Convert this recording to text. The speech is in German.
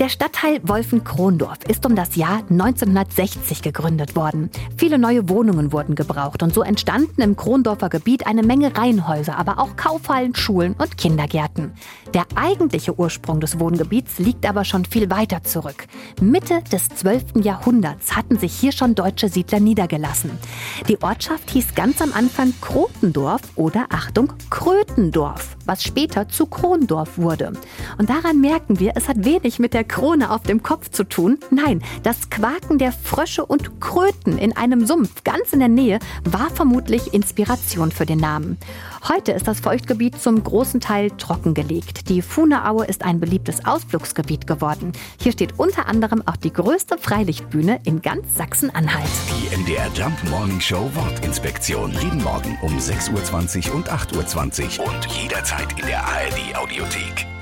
Der Stadtteil Wolfen-Krondorf ist um das Jahr 1960 gegründet worden. Viele neue Wohnungen wurden gebraucht und so entstanden im Krondorfer Gebiet eine Menge Reihenhäuser, aber auch Kaufhallen, Schulen und Kindergärten. Der eigentliche Ursprung des Wohngebiets liegt aber schon viel weiter zurück. Mitte des 12. Jahrhunderts hatten sich hier schon deutsche Siedler niedergelassen. Die Ortschaft hieß ganz am Anfang Krotendorf oder Achtung Krötendorf, was später zu Krondorf wurde. Und daran merken wir, es hat wenig mit der Krone auf dem Kopf zu tun. Nein, das Quaken der Frösche und Kröten in einem Sumpf ganz in der Nähe war vermutlich Inspiration für den Namen. Heute ist das Feuchtgebiet zum großen Teil trockengelegt. Die Fuhneaue ist ein beliebtes Ausflugsgebiet geworden. Hier steht unter anderem auch die größte Freilichtbühne in ganz Sachsen-Anhalt. Die MDR Jump Morning Show Wortinspektion. Jeden Morgen um 6.20 Uhr und 8.20 Uhr und jederzeit in der ARD Audiothek.